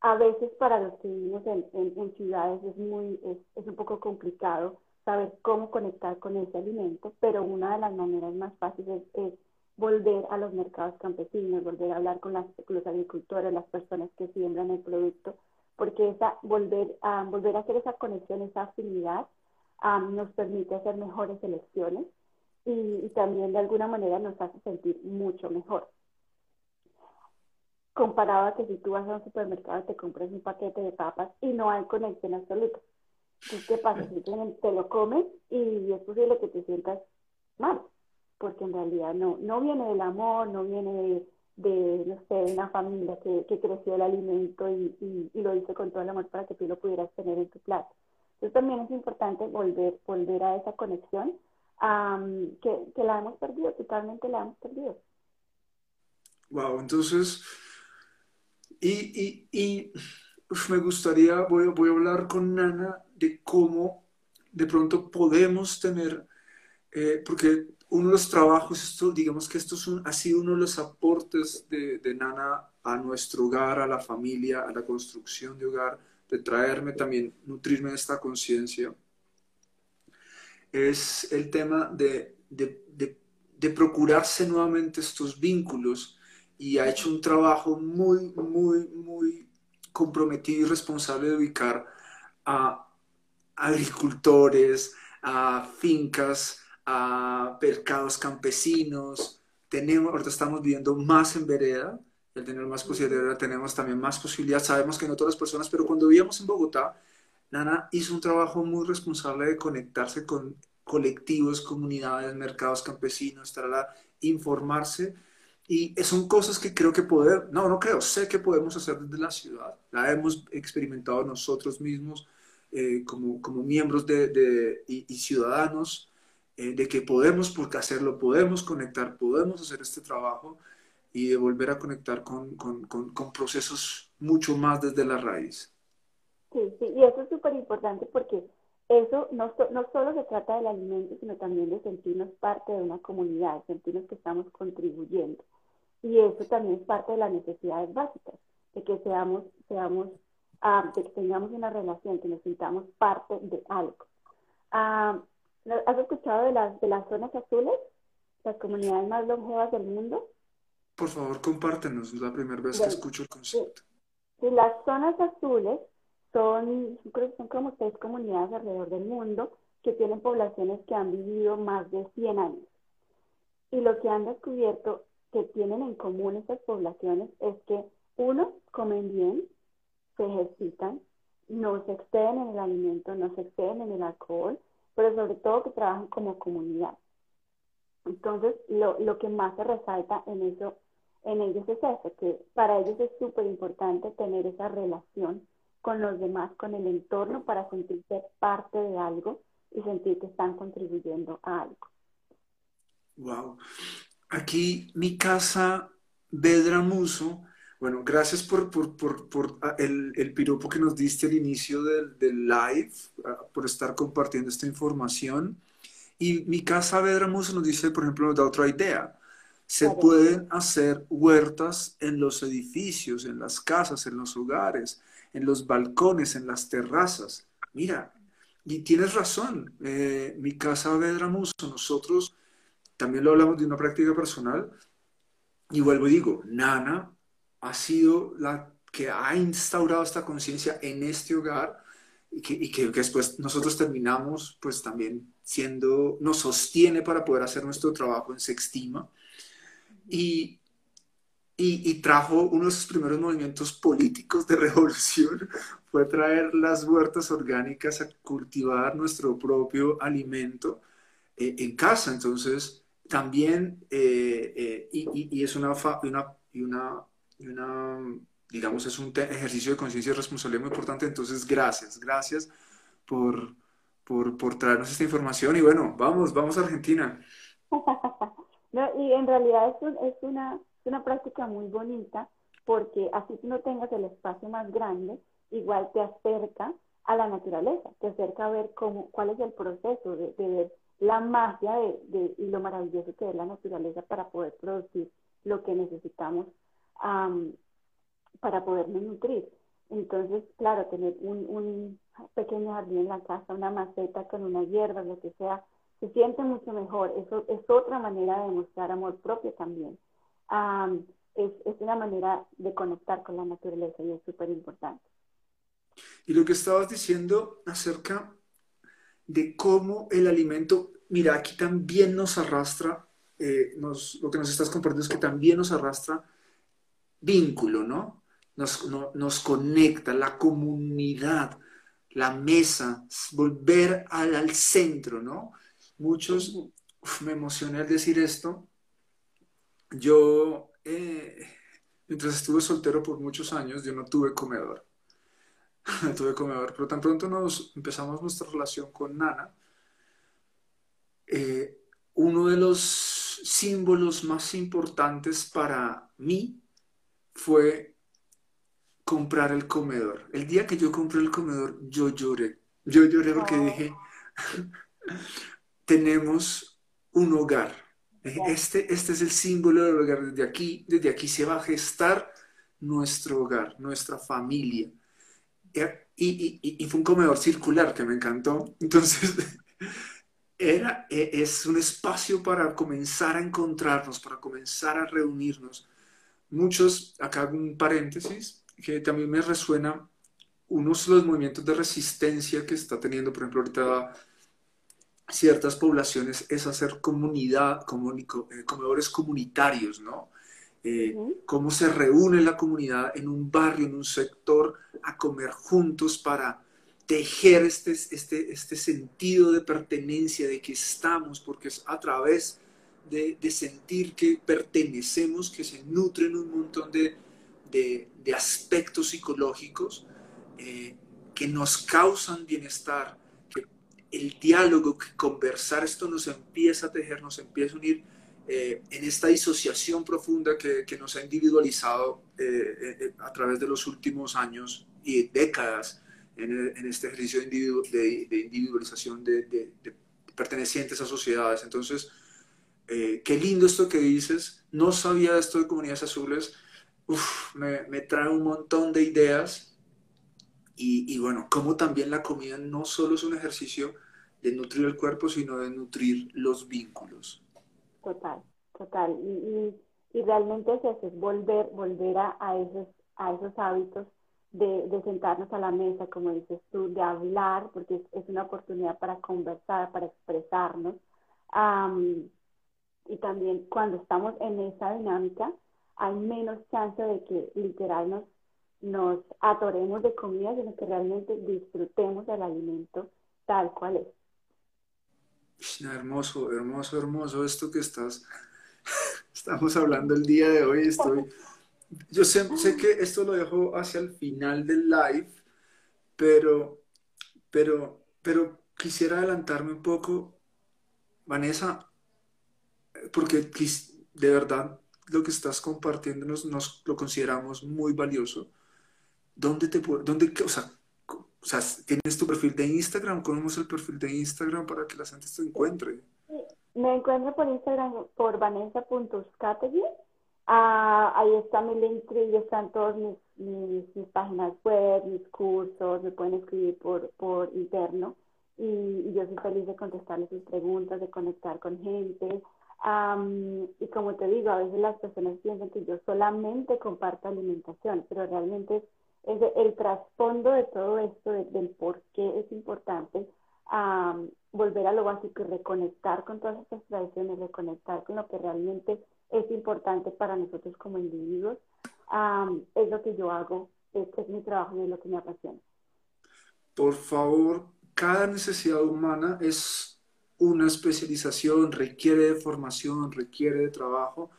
a veces para los que vivimos en, en, ciudades es, muy, es, es, un poco complicado saber cómo conectar con ese alimento, pero una de las maneras más fáciles es, volver a los mercados campesinos, volver a hablar con, las, los agricultores, las personas que siembran el producto, porque esa, volver, a volver a hacer esa conexión, esa afinidad, nos permite hacer mejores elecciones y, y también de alguna manera nos hace sentir mucho mejor comparado a que si tú vas a un supermercado y te compras un paquete de papas y no hay conexión absoluta. ¿qué pasa? Simplemente te lo comes y es posible que te sientas mal, porque en realidad no, no viene del amor, no viene de, no sé, una familia que, que creció el alimento y, y, lo hizo con todo el amor para que tú lo pudieras tener en tu plato. Entonces también es importante volver, volver a esa conexión que, que la hemos perdido, totalmente la hemos perdido. Wow, entonces y, y, me gustaría, voy, voy, a hablar con Nana de cómo de pronto podemos tener eh, porque uno de los trabajos, esto, digamos que esto es un, ha sido uno de los aportes de, de, Nana a nuestro hogar, a la familia, a la construcción de hogar, de traerme también, nutrirme de esta conciencia, es el tema de, de, de, procurarse nuevamente estos vínculos y ha hecho un trabajo muy, muy, muy comprometido y responsable de ubicar a agricultores, a fincas, a mercados campesinos. Tenemos, ahorita estamos viviendo más en vereda, el tener más posibilidades, tenemos también más posibilidades. Sabemos que no todas las personas, pero cuando vivíamos en Bogotá, Nana hizo un trabajo muy responsable de conectarse con colectivos, comunidades, mercados campesinos, para informarse. Y son cosas que creo que poder, no, no creo, sé que podemos hacer desde la ciudad. La hemos experimentado nosotros mismos eh, como, como miembros de, de y, y, ciudadanos eh, de que podemos porque hacerlo, podemos conectar, podemos hacer este trabajo y de volver a conectar con, con, con, procesos mucho más desde la raíz. Sí, sí, y eso es súper importante porque eso no, no solo se trata del alimento, sino también de sentirnos parte de una comunidad, sentirnos que estamos contribuyendo. Y eso también es parte de las necesidades básicas, de que seamos, seamos ah, de que tengamos una relación, que nos sintamos parte de algo. Ah, ¿Has escuchado de las, de las zonas azules? Las comunidades más longevas del mundo. Por favor, compártenos. Es la primera vez que escucho el concepto. Sí, las zonas azules son, creo que son como seis comunidades alrededor del mundo que tienen poblaciones que han vivido más de 100 años. Y lo que han descubierto que tienen en común estas poblaciones es que, uno, comen bien, se ejercitan, no se exceden en el alimento, no se exceden en el alcohol, pero sobre todo que trabajan como comunidad. Entonces, lo, lo que más se resalta en eso, en ellos es eso, que para ellos es súper importante tener esa relación con los demás, con el entorno, para sentirse parte de algo y sentir que están contribuyendo a algo. Wow. Aquí mi casa Muso bueno, gracias por, por, por, por ah, el, el, piropo que nos diste al inicio del, del, live, ah, por estar compartiendo esta información. Y mi casa Vedramus nos dice, por ejemplo, nos da otra idea. Se pueden hacer huertas en los edificios, en las casas, en los hogares, en los balcones, en las terrazas. Mira, y tienes razón, eh, mi casa Vedramus, nosotros también lo hablamos de una práctica personal, y vuelvo y digo, Nana ha sido la que ha instaurado esta conciencia en este hogar y que, después nosotros terminamos pues también siendo, nos sostiene para poder hacer nuestro trabajo en Sextima y, y, y trajo uno de sus primeros movimientos políticos de revolución fue traer las huertas orgánicas a cultivar nuestro propio alimento eh, en casa. Entonces, también, eh, eh, y, y, es una, una, y una una, digamos, es un ejercicio de conciencia y responsabilidad muy importante. Entonces, gracias, gracias por, por, por, traernos esta información. Y bueno, vamos, vamos a Argentina. no, y en realidad es, es, una, una práctica muy bonita porque así tú no tengas el espacio más grande, igual te acerca a la naturaleza, te acerca a ver cómo, cuál es el proceso de, de ver la magia de, de, y lo maravilloso que es la naturaleza para poder producir lo que necesitamos para poderme nutrir. Entonces, claro, tener un, un, pequeño jardín en la casa, una maceta con una hierba, lo que sea, se siente mucho mejor. Eso es otra manera de mostrar amor propio también. es, es una manera de conectar con la naturaleza y es súper importante. Y lo que estabas diciendo acerca de cómo el alimento, mira, aquí también nos arrastra, eh, nos, lo que nos estás compartiendo es que también nos arrastra vínculo, ¿no? Nos, nos conecta, la comunidad, la mesa, volver al, centro, ¿no? Muchos, me emocioné al decir esto. Yo, eh, mientras estuve soltero por muchos años, yo no tuve comedor. no tuve comedor, pero tan pronto nos empezamos nuestra relación con Nana, eh, uno de los símbolos más importantes para mí fue comprar el comedor. El día que yo compré el comedor, yo lloré. Yo lloré porque dije, tenemos un hogar. Este, este es el símbolo del hogar. Desde aquí, desde aquí se va a gestar nuestro hogar, nuestra familia. Y, y, fue un comedor circular que me encantó. Entonces, era, e, es un espacio para comenzar a encontrarnos, para comenzar a reunirnos. Muchos, acá hago un paréntesis, que también me resuena unos los movimientos de resistencia que está teniendo, por ejemplo, ahorita ciertas poblaciones, es hacer comunidad, eh, comedores comunitarios, ¿no? Eh, cómo se reúne la comunidad en un barrio, en un sector, a comer juntos para tejer este, este, este sentido de pertenencia, de que estamos, porque es a través de, sentir que pertenecemos, que se nutren un montón de, aspectos psicológicos eh, que nos causan bienestar, que el diálogo, que conversar, esto nos empieza a tejer, nos empieza a unir eh, en esta disociación profunda que, nos ha individualizado eh, a través de los últimos años y décadas en, este ejercicio de, individualización de, pertenecientes a sociedades. Entonces, eh, qué lindo esto que dices. No sabía esto de comunidades azules. me, trae un montón de ideas. Y, y, bueno, como también la comida no solo es un ejercicio de nutrir el cuerpo, sino de nutrir los vínculos. Total, total. Y, y, realmente es eso, es volver, volver a, a, esos, a esos hábitos de, sentarnos a la mesa, como dices tú, de hablar, porque es, una oportunidad para conversar, para expresarnos. Y también cuando estamos en esa dinámica, hay menos chance de que literal nos, nos atoremos de comida, sino que realmente disfrutemos del alimento tal cual es. Hermoso, hermoso, hermoso esto que estás, estamos hablando el día de hoy. Estoy yo sé, sé, que esto lo dejo hacia el final del live, pero, pero, pero quisiera adelantarme un poco, Vanessa, porque de verdad lo que estás compartiendo nos, lo consideramos muy valioso. ¿Dónde te dónde, o sea, tienes tu perfil de Instagram? ¿Cómo es el perfil de Instagram para que la gente te encuentre? Me encuentro por Instagram por vanessa.skategui Ah, ahí está mi Linktree, están todas mis, mis, páginas web, mis cursos, me pueden escribir por, por interno y, yo soy feliz de contestarles sus preguntas, de conectar con gente. Y como te digo, a veces las personas piensan que yo solamente comparto alimentación, pero realmente es, el trasfondo de todo esto, del por qué es importante volver a lo básico y reconectar con todas estas tradiciones, reconectar con lo que realmente es importante para nosotros como individuos. es lo que yo hago, este es mi trabajo y es lo que me apasiona. Por favor, cada necesidad humana es una especialización, requiere de formación, requiere de trabajo.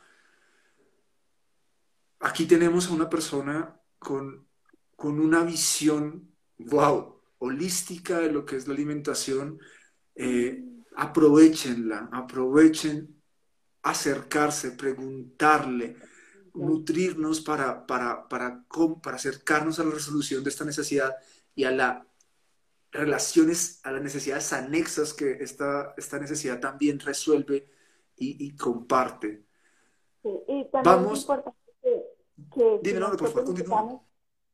Aquí tenemos a una persona con, con una visión, wow, holística de lo que es la alimentación. Eh, aprovechenla, aprovechen acercarse, preguntarle, nutrirnos para, para, para, para acercarnos a la resolución de esta necesidad y a las relaciones, a las necesidades anexas que esta, esta necesidad también resuelve y, comparte. Sí, y también Vamos. es importante que, que, Dime, no, por favor,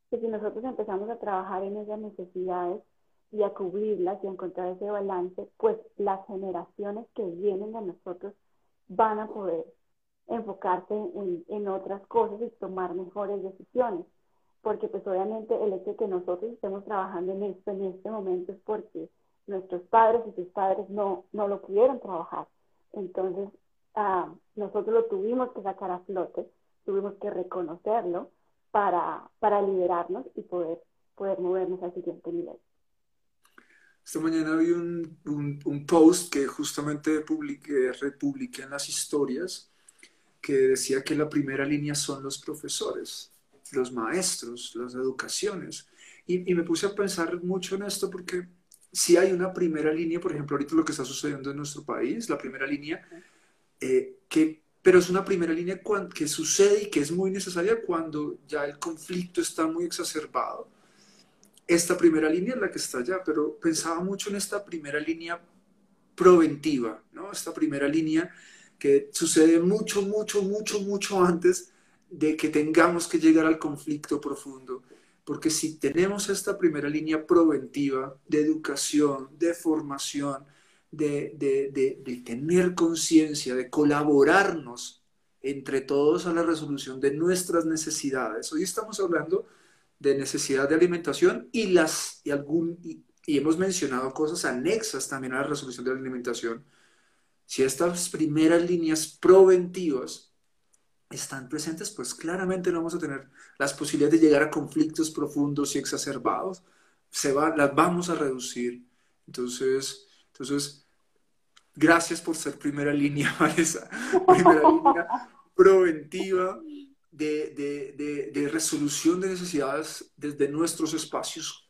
que si nosotros empezamos a trabajar en esas necesidades y a cubrirlas y a encontrar ese balance, pues las generaciones que vienen de nosotros van a poder enfocarse en, otras cosas y tomar mejores decisiones. Porque pues obviamente el hecho de que nosotros estemos trabajando en esto en este momento es porque nuestros padres y sus padres no, no lo pudieron trabajar. Entonces, ah, nosotros lo tuvimos que sacar a flote, tuvimos que reconocerlo para, para liberarnos y poder, poder movernos al siguiente nivel. Esta mañana vi un, un, post que justamente publiqué, republiqué en las historias que decía que la primera línea son los profesores, los maestros, las educaciones. Y, me puse a pensar mucho en esto porque si hay una primera línea, por ejemplo, ahorita lo que está sucediendo en nuestro país, la primera línea, eh, que, pero es una primera línea que sucede y que es muy necesaria cuando ya el conflicto está muy exacerbado esta primera línea es la que está allá, pero pensaba mucho en esta primera línea preventiva, ¿no? Esta primera línea que sucede mucho, mucho, mucho, mucho antes de que tengamos que llegar al conflicto profundo. Porque si tenemos esta primera línea preventiva de educación, de formación, de, de, de, tener conciencia, de colaborarnos entre todos a la resolución de nuestras necesidades. Hoy estamos hablando de necesidad de alimentación y, las, y, algún, y, hemos mencionado cosas anexas también a la resolución de la alimentación. Si estas primeras líneas preventivas están presentes, pues claramente no vamos a tener las posibilidades de llegar a conflictos profundos y exacerbados. Se va, las vamos a reducir. Entonces, entonces, gracias por ser primera línea, Vanessa. Primera línea preventiva de, de, de, resolución de necesidades desde nuestros espacios.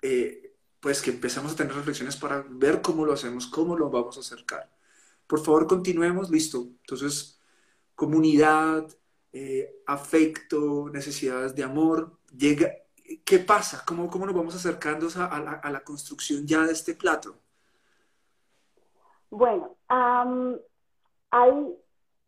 Eh, pues que empezamos a tener reflexiones para ver cómo lo hacemos, cómo lo vamos a acercar. Por favor, continuemos. Listo. Entonces, comunidad, eh, afecto, necesidades de amor. Llega, ¿Qué pasa? ¿Cómo, cómo nos vamos acercando a, la, construcción ya de este plato? Bueno, hay,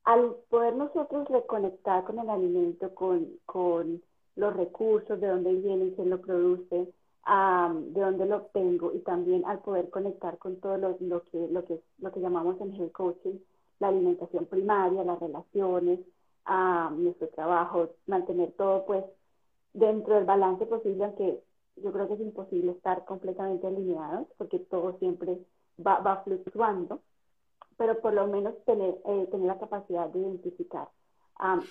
al poder nosotros reconectar con el alimento, con, con los recursos, de dónde viene, quién lo produce, de dónde lo obtengo y también al poder conectar con todo lo, lo, que, lo, que, lo que llamamos en health coaching la alimentación primaria, las relaciones, nuestro trabajo, mantener todo pues dentro del balance posible, aunque yo creo que es imposible estar completamente alineados porque todo siempre va, fluctuando, pero por lo menos tener, eh, la capacidad de identificar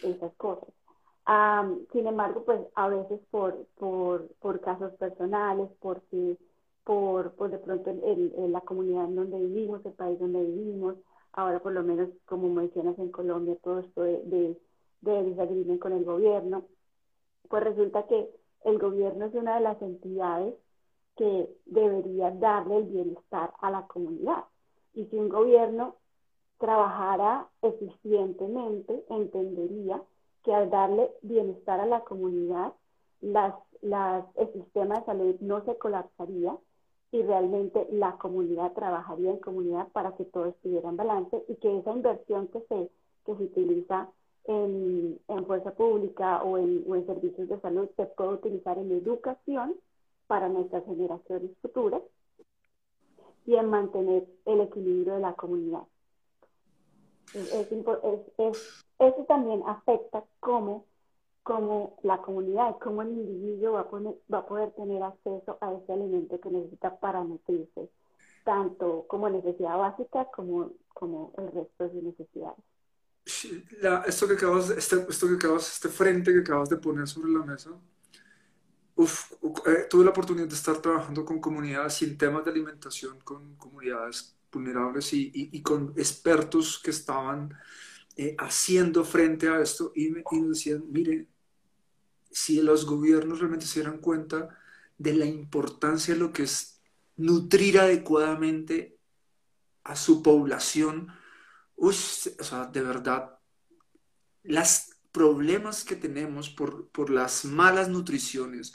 esas cosas. sin embargo, pues a veces por, casos personales, por por, de pronto la comunidad en donde vivimos, el país donde vivimos, ahora por lo menos como mencionas en Colombia, todo esto de, de, con el gobierno, pues resulta que el gobierno es una de las entidades que debería darle el bienestar a la comunidad. Y si un gobierno trabajara eficientemente, entendería que al darle bienestar a la comunidad, las, el sistema de salud no se colapsaría, y realmente la comunidad trabajaría en comunidad para que todo estuviera en balance y que esa inversión que se, que se utiliza en, en fuerza pública o en, o servicios de salud se pueda utilizar en educación para nuestras generaciones futuras y en mantener el equilibrio de la comunidad. Es, eso también afecta cómo cómo la comunidad, cómo el individuo va a, va a poder tener acceso a ese alimento que necesita para nutrirse, tanto como necesidad básica como, como el resto de necesidades. esto que acabas, este, esto que acabas, este frente que acabas de poner sobre la mesa, uf, eh, tuve la oportunidad de estar trabajando con comunidades sin temas de alimentación, con comunidades vulnerables y, y, con expertos que estaban eh, haciendo frente a esto y me, y me decían, mire, si los gobiernos realmente se dieran cuenta de la importancia de lo que es nutrir adecuadamente a su población, uy, o sea, de verdad, los problemas que tenemos por, por, las malas nutriciones,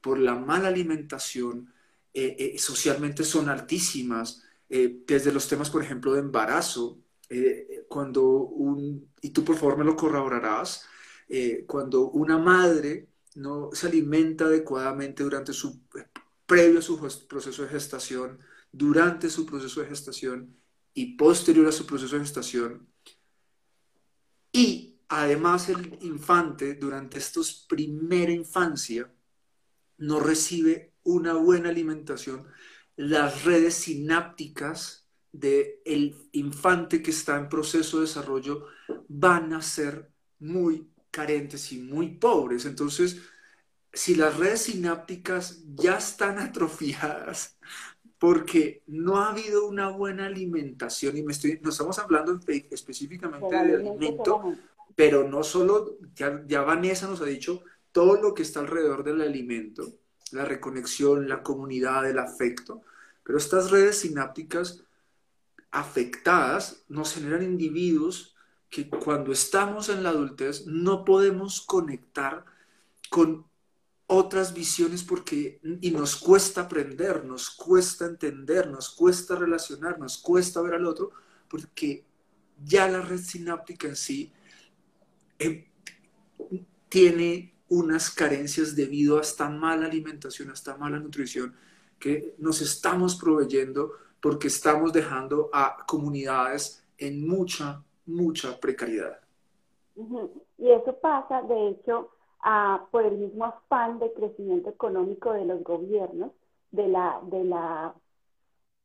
por la mala alimentación, eh, eh, socialmente son altísimas. Eh, desde los temas, por ejemplo, de embarazo, cuando y tú por favor me lo corroborarás, eh, cuando una madre no se alimenta adecuadamente durante su, previo a su proceso de gestación, durante su proceso de gestación y posterior a su proceso de gestación, y además el infante durante estos primera infancia no recibe una buena alimentación, las redes sinápticas del infante que está en proceso de desarrollo van a ser muy carentes y muy pobres. Entonces, si las redes sinápticas ya están atrofiadas porque no ha habido una buena alimentación, y me estoy, no estamos hablando específicamente de alimento, pero no solo, ya, ya Vanessa nos ha dicho todo lo que está alrededor del alimento, la reconexión, la comunidad, el afecto, pero estas redes sinápticas afectadas nos generan individuos que cuando estamos en la adultez no podemos conectar con otras visiones porque y nos cuesta aprender, nos cuesta entender, nos cuesta relacionar, nos cuesta ver al otro, porque ya la red sináptica en sí eh, tiene unas carencias debido a esta mala alimentación, a esta mala nutrición que nos estamos proveyendo porque estamos dejando a comunidades en mucha, mucha precariedad. Y eso pasa, de hecho, por el mismo afán de crecimiento económico de los gobiernos, de la, de la,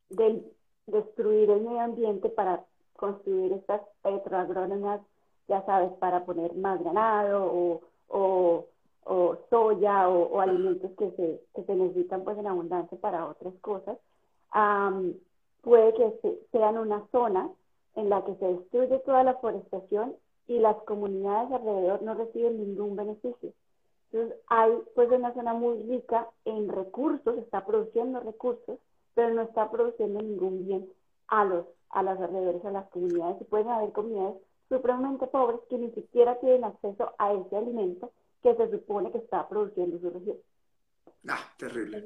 del destruir el medio ambiente para construir estas petroagrónomas, ya sabes, para poner más ganado o, o, o soya o, alimentos que se, que se necesitan pues en abundancia para otras cosas, puede que sean una zona en la que se destruye toda la forestación y las comunidades alrededor no reciben ningún beneficio. Entonces hay pues una zona muy rica en recursos, está produciendo recursos, pero no está produciendo ningún bien a los a las alrededores, a las comunidades. Y pueden haber comunidades supremamente pobres que ni siquiera tienen acceso a ese alimento que se supone que está produciendo su región. Ah, terrible.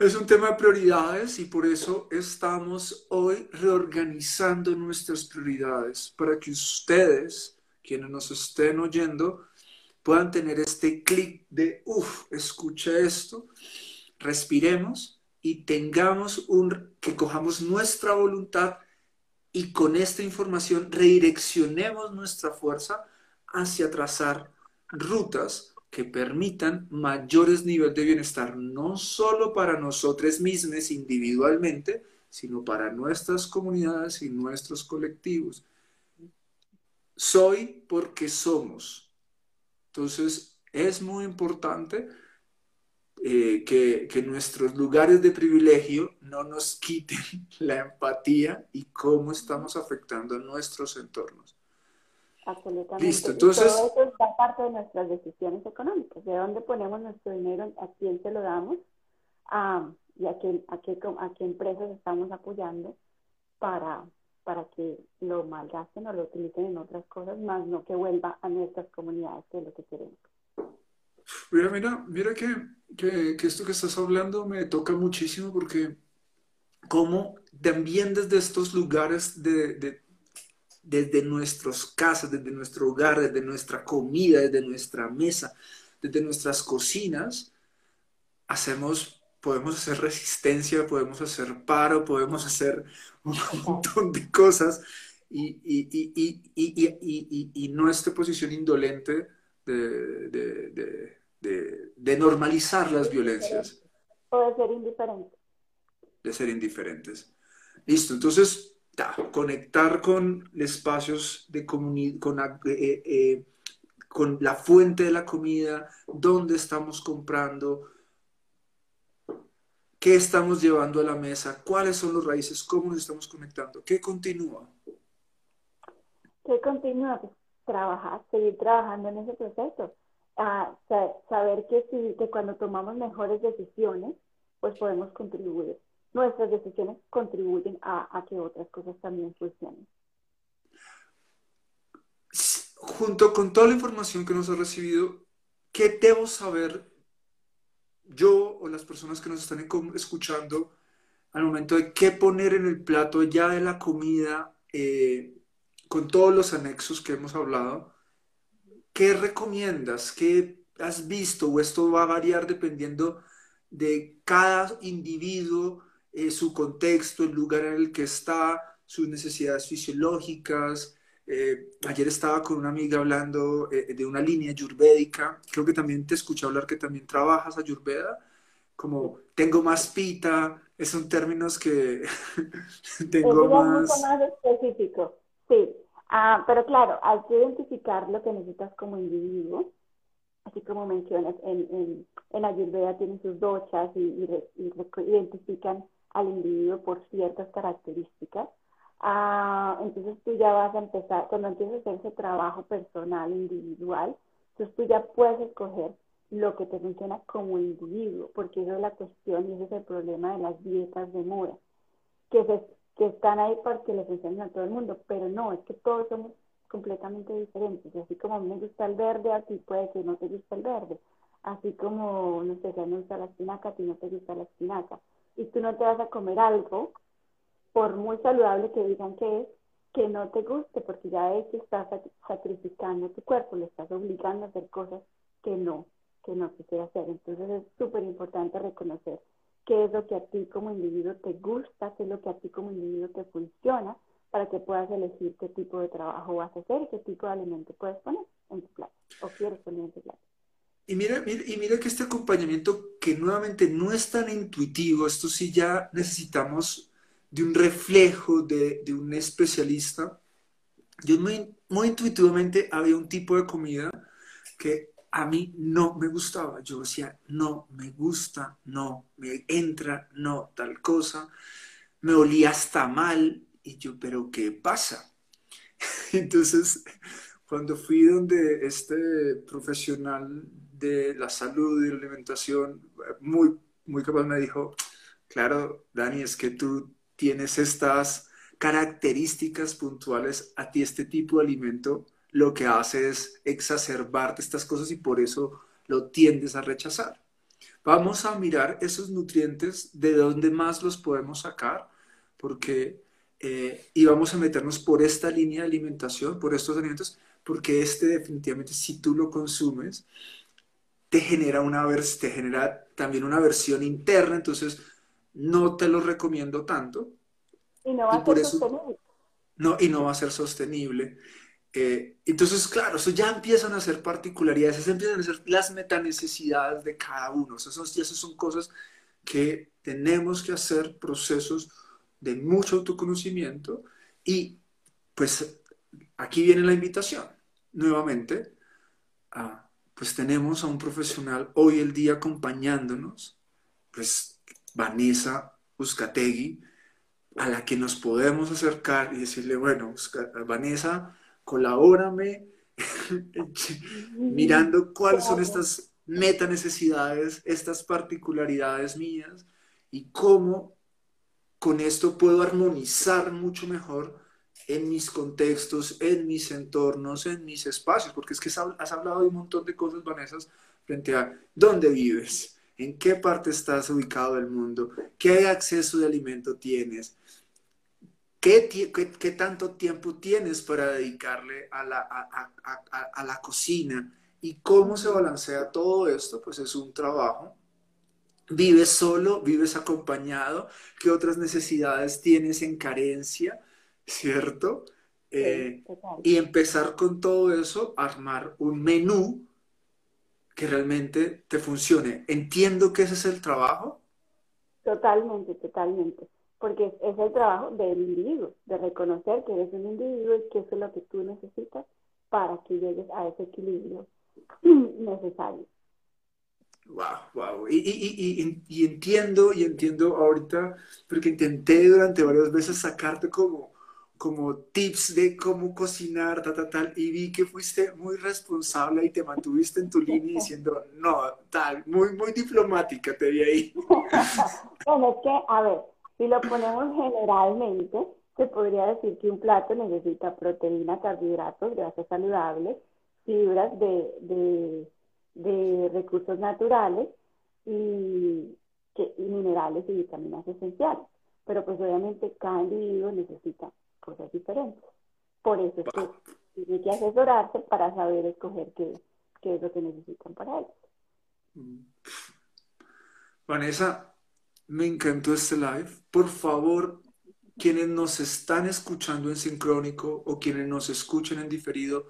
Es un tema de prioridades y por eso estamos hoy reorganizando nuestras prioridades para que ustedes, quienes nos estén oyendo, puedan tener este clic de, uff, escucha esto, respiremos y tengamos un, que cojamos nuestra voluntad y con esta información redireccionemos nuestra fuerza hacia trazar rutas que permitan mayores niveles de bienestar, no solo para nosotros mismos individualmente, sino para nuestras comunidades y nuestros colectivos. Soy porque somos. Entonces, es muy importante eh, que, que, nuestros lugares de privilegio no nos quiten la empatía y cómo estamos afectando a nuestros entornos. Absolutamente. Listo, entonces... todo eso está parte de nuestras decisiones económicas, de dónde ponemos nuestro dinero, a quién se lo damos y a qué, a, qué, a qué empresas estamos apoyando para, para que lo malgasten o lo utilicen en otras cosas, más no que vuelva a nuestras comunidades, que es lo que queremos. Mira, mira, mira que, que, que esto que estás hablando me toca muchísimo porque como también desde estos lugares de, de desde nuestras casas, desde nuestro hogar, desde nuestra comida, desde nuestra mesa, desde nuestras cocinas, hacemos, podemos hacer resistencia, podemos hacer paro, podemos hacer un montón de cosas y, y, y, y nuestra posición indolente de, de, de, de, normalizar las violencias. O de ser indiferentes. De ser indiferentes. Listo, entonces conectar con espacios de comunidad, con, eh, eh, con la fuente de la comida, dónde estamos comprando, qué estamos llevando a la mesa, cuáles son los raíces, cómo nos estamos conectando, qué continúa. ¿Qué continúa? Pues, trabajar, seguir trabajando en ese proceso. Ah, saber que, si, que cuando tomamos mejores decisiones, pues podemos contribuir nuestras decisiones contribuyen a, que otras cosas también funcionen. Junto con toda la información que nos ha recibido, ¿qué debo saber yo o las personas que nos están escuchando al momento de qué poner en el plato ya de la comida eh, con todos los anexos que hemos hablado? ¿Qué recomiendas? ¿Qué has visto? ¿O esto va a variar dependiendo de cada individuo? Eh, su contexto, el lugar en el que está, sus necesidades fisiológicas. Eh, ayer estaba con una amiga hablando eh, de una línea ayurvédica. Creo que también te escuché hablar que también trabajas ayurveda. Como tengo más pita, son términos que tengo más... más específico, sí. Ah, pero claro, hay que identificar lo que necesitas como individuo así como mencionas, en, en, en Ayurveda tienen sus dochas y, y, identifican al individuo por ciertas características. Ah, entonces tú ya vas a empezar, cuando empiezas a hacer ese trabajo personal, individual, entonces tú ya puedes escoger lo que te funciona como individuo, porque eso es la cuestión y ese es el problema de las dietas de moda, que, se, que están ahí porque le funcionan a todo el mundo, pero no, es que todos somos completamente diferentes. Así como a mí me gusta el verde, a ti puede que no te guste el verde. Así como, no sé, si no gusta la espinaca, a ti no te gusta la espinaca. Y tú no te vas a comer algo, por muy saludable que digan que es, que no te guste, porque ya es que estás sacrificando tu cuerpo, le estás obligando a hacer cosas que no, que no quisiera hacer. Entonces es súper importante reconocer qué es lo que a ti como individuo te gusta, qué es lo que a ti como individuo te funciona, para que puedas elegir qué tipo de trabajo vas a hacer y qué tipo de alimento puedes poner en tu plato o quieres poner en tu plato. Y mira, y mira que este acompañamiento que nuevamente no es tan intuitivo, esto sí ya necesitamos de un reflejo de, de un especialista. Yo muy, muy intuitivamente había un tipo de comida que a mí no me gustaba. Yo decía, no, me gusta, no, me entra, no, tal cosa. Me olía hasta mal. Y yo, pero ¿qué pasa? Entonces, cuando fui donde este profesional de la salud y la alimentación, muy, muy capaz, me dijo, claro, Dani, es que tú tienes estas características puntuales a ti este tipo de alimento lo que hace es exacerbarte estas cosas y por eso lo tiendes a rechazar. Vamos a mirar esos nutrientes, de dónde más los podemos sacar, porque, eh, y vamos a meternos por esta línea de alimentación, por estos alimentos, porque este definitivamente, si tú lo consumes, te genera, una, te genera también una versión interna, entonces no te lo recomiendo tanto. Y no va a ser sostenible. No, y no va a ser sostenible. Eh, entonces, claro, eso ya empiezan a ser particularidades, esas empiezan a ser las metanecesidades de cada uno. Esas esas son cosas que tenemos que hacer procesos de mucho autoconocimiento y pues aquí viene la invitación. Nuevamente, pues tenemos a un profesional hoy el día acompañándonos, pues Vanessa Uzcategui, a la que nos podemos acercar y decirle, bueno, Vanessa, colabórame mirando cuáles son estas meta necesidades, estas particularidades mías y cómo con esto puedo armonizar mucho mejor en mis contextos, en mis entornos, en mis espacios, porque es que has hablado de un montón de cosas, Vanessa, frente a dónde vives, en qué parte estás ubicado del mundo, qué acceso de alimento tienes, ¿Qué, tanto tiempo tienes para dedicarle a la, a, la cocina? ¿Y cómo se balancea todo esto? Pues es un trabajo. ¿Vives solo? ¿Vives acompañado? ¿Qué otras necesidades tienes en carencia? ¿Cierto? Eh, y empezar con todo eso, armar un menú que realmente te funcione. Entiendo que ese es el trabajo. Totalmente, totalmente porque es el trabajo del individuo, de reconocer que eres un individuo y que eso es lo que tú necesitas para que llegues a ese equilibrio necesario. Wow, wow. Y, y, y, y, entiendo, y entiendo ahorita, porque intenté durante varias veces sacarte como, como tips de cómo cocinar, tal, tal, tal, y vi que fuiste muy responsable y te mantuviste en tu línea diciendo, no, tal, muy, muy diplomática te vi ahí. bueno, es que, a ver, si lo ponemos generalmente, se podría decir que un plato necesita proteína, carbohidratos, grasas saludables, fibras de, recursos naturales y, minerales y vitaminas esenciales. Pero pues obviamente cada individuo necesita cosas diferentes. Por eso es que tiene que asesorarse para saber escoger qué, qué es lo que necesitan para él. Mm. Vanessa, me encantó este live. Por favor, quienes nos están escuchando en sincrónico o quienes nos escuchen en diferido,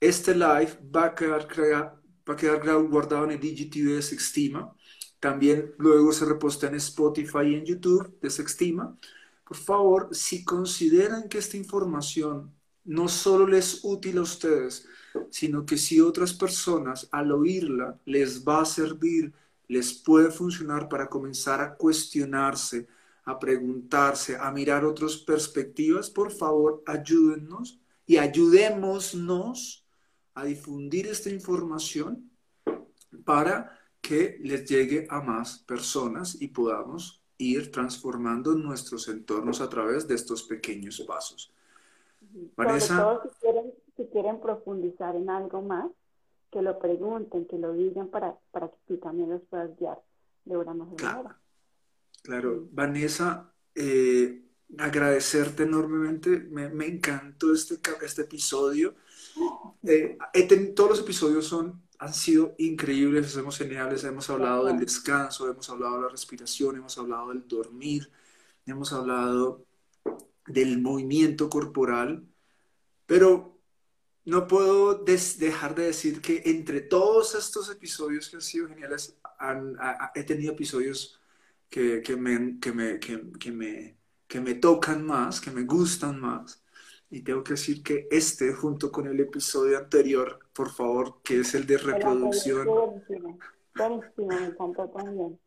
este live va a quedar, va a quedar guardado en el IGTV de Sextima. También luego se reposta en Spotify y en YouTube de Sextima. Por favor, si consideran que esta información no solo les es útil a ustedes, sino que si otras personas al oírla les va a servir les puede funcionar para comenzar a cuestionarse, a preguntarse, a mirar otras perspectivas, por favor, ayúdennos y ayudémonos a difundir esta información para que les llegue a más personas y podamos ir transformando nuestros entornos a través de estos pequeños pasos. Vanessa. si quieren, si quieren profundizar en algo más, que lo pregunten, que lo digan para, para que tú también los puedas guiar de una mejor claro. manera. Claro, Vanessa, eh, agradecerte enormemente, me, me, encantó este, este episodio. Eh, todos los episodios son, han sido increíbles, somos geniales, hemos hablado del descanso, hemos hablado de la respiración, hemos hablado del dormir, hemos hablado del movimiento corporal, pero no puedo dejar de decir que entre todos estos episodios que han sido geniales, he tenido episodios que, que, me, que, me, que, me, que me tocan más, que me gustan más. Y tengo que decir que este, junto con el episodio anterior, por favor, que es el de reproducción. me encantó también.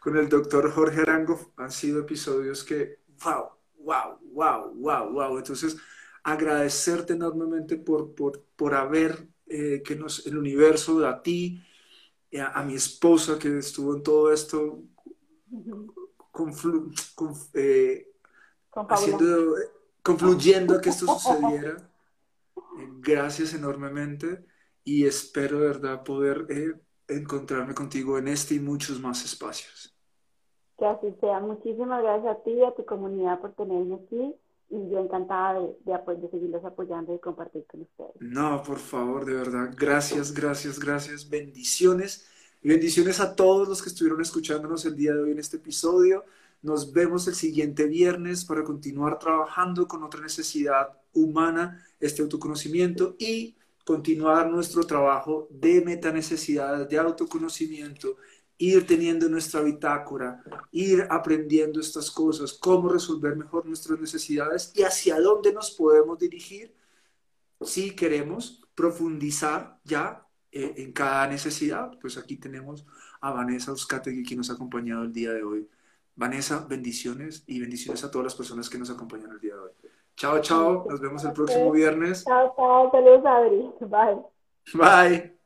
Con el doctor Jorge Arango han sido episodios que, wow, wow, wow, wow, wow. Entonces, agradecerte enormemente por, por, por haber, eh, que nos, el universo, a ti, a, a, mi esposa que estuvo en todo esto, conflu, eh, haciendo, confluyendo a que esto sucediera. Eh, gracias enormemente y espero de verdad poder eh, encontrarme contigo en este y muchos más espacios. Que así sea. Muchísimas gracias a ti y a tu comunidad por tenerme aquí y yo encantada de, de, de, seguirlos apoyando y compartir con ustedes. No, por favor, de verdad, gracias, gracias, gracias, bendiciones bendiciones a todos los que estuvieron escuchándonos el día de hoy en este episodio. Nos vemos el siguiente viernes para continuar trabajando con otra necesidad humana, este autoconocimiento y continuar nuestro trabajo de metanecesidades, de autoconocimiento ir teniendo nuestra bitácora, ir aprendiendo estas cosas, cómo resolver mejor nuestras necesidades y hacia dónde nos podemos dirigir si queremos profundizar ya eh, en cada necesidad. Pues aquí tenemos a Vanessa Euskategui que nos ha acompañado el día de hoy. Vanessa, bendiciones y bendiciones a todas las personas que nos acompañan el día de hoy. Chao, chao. Nos vemos el próximo viernes. Chao, chao. Saludos, Adri. Bye. Bye.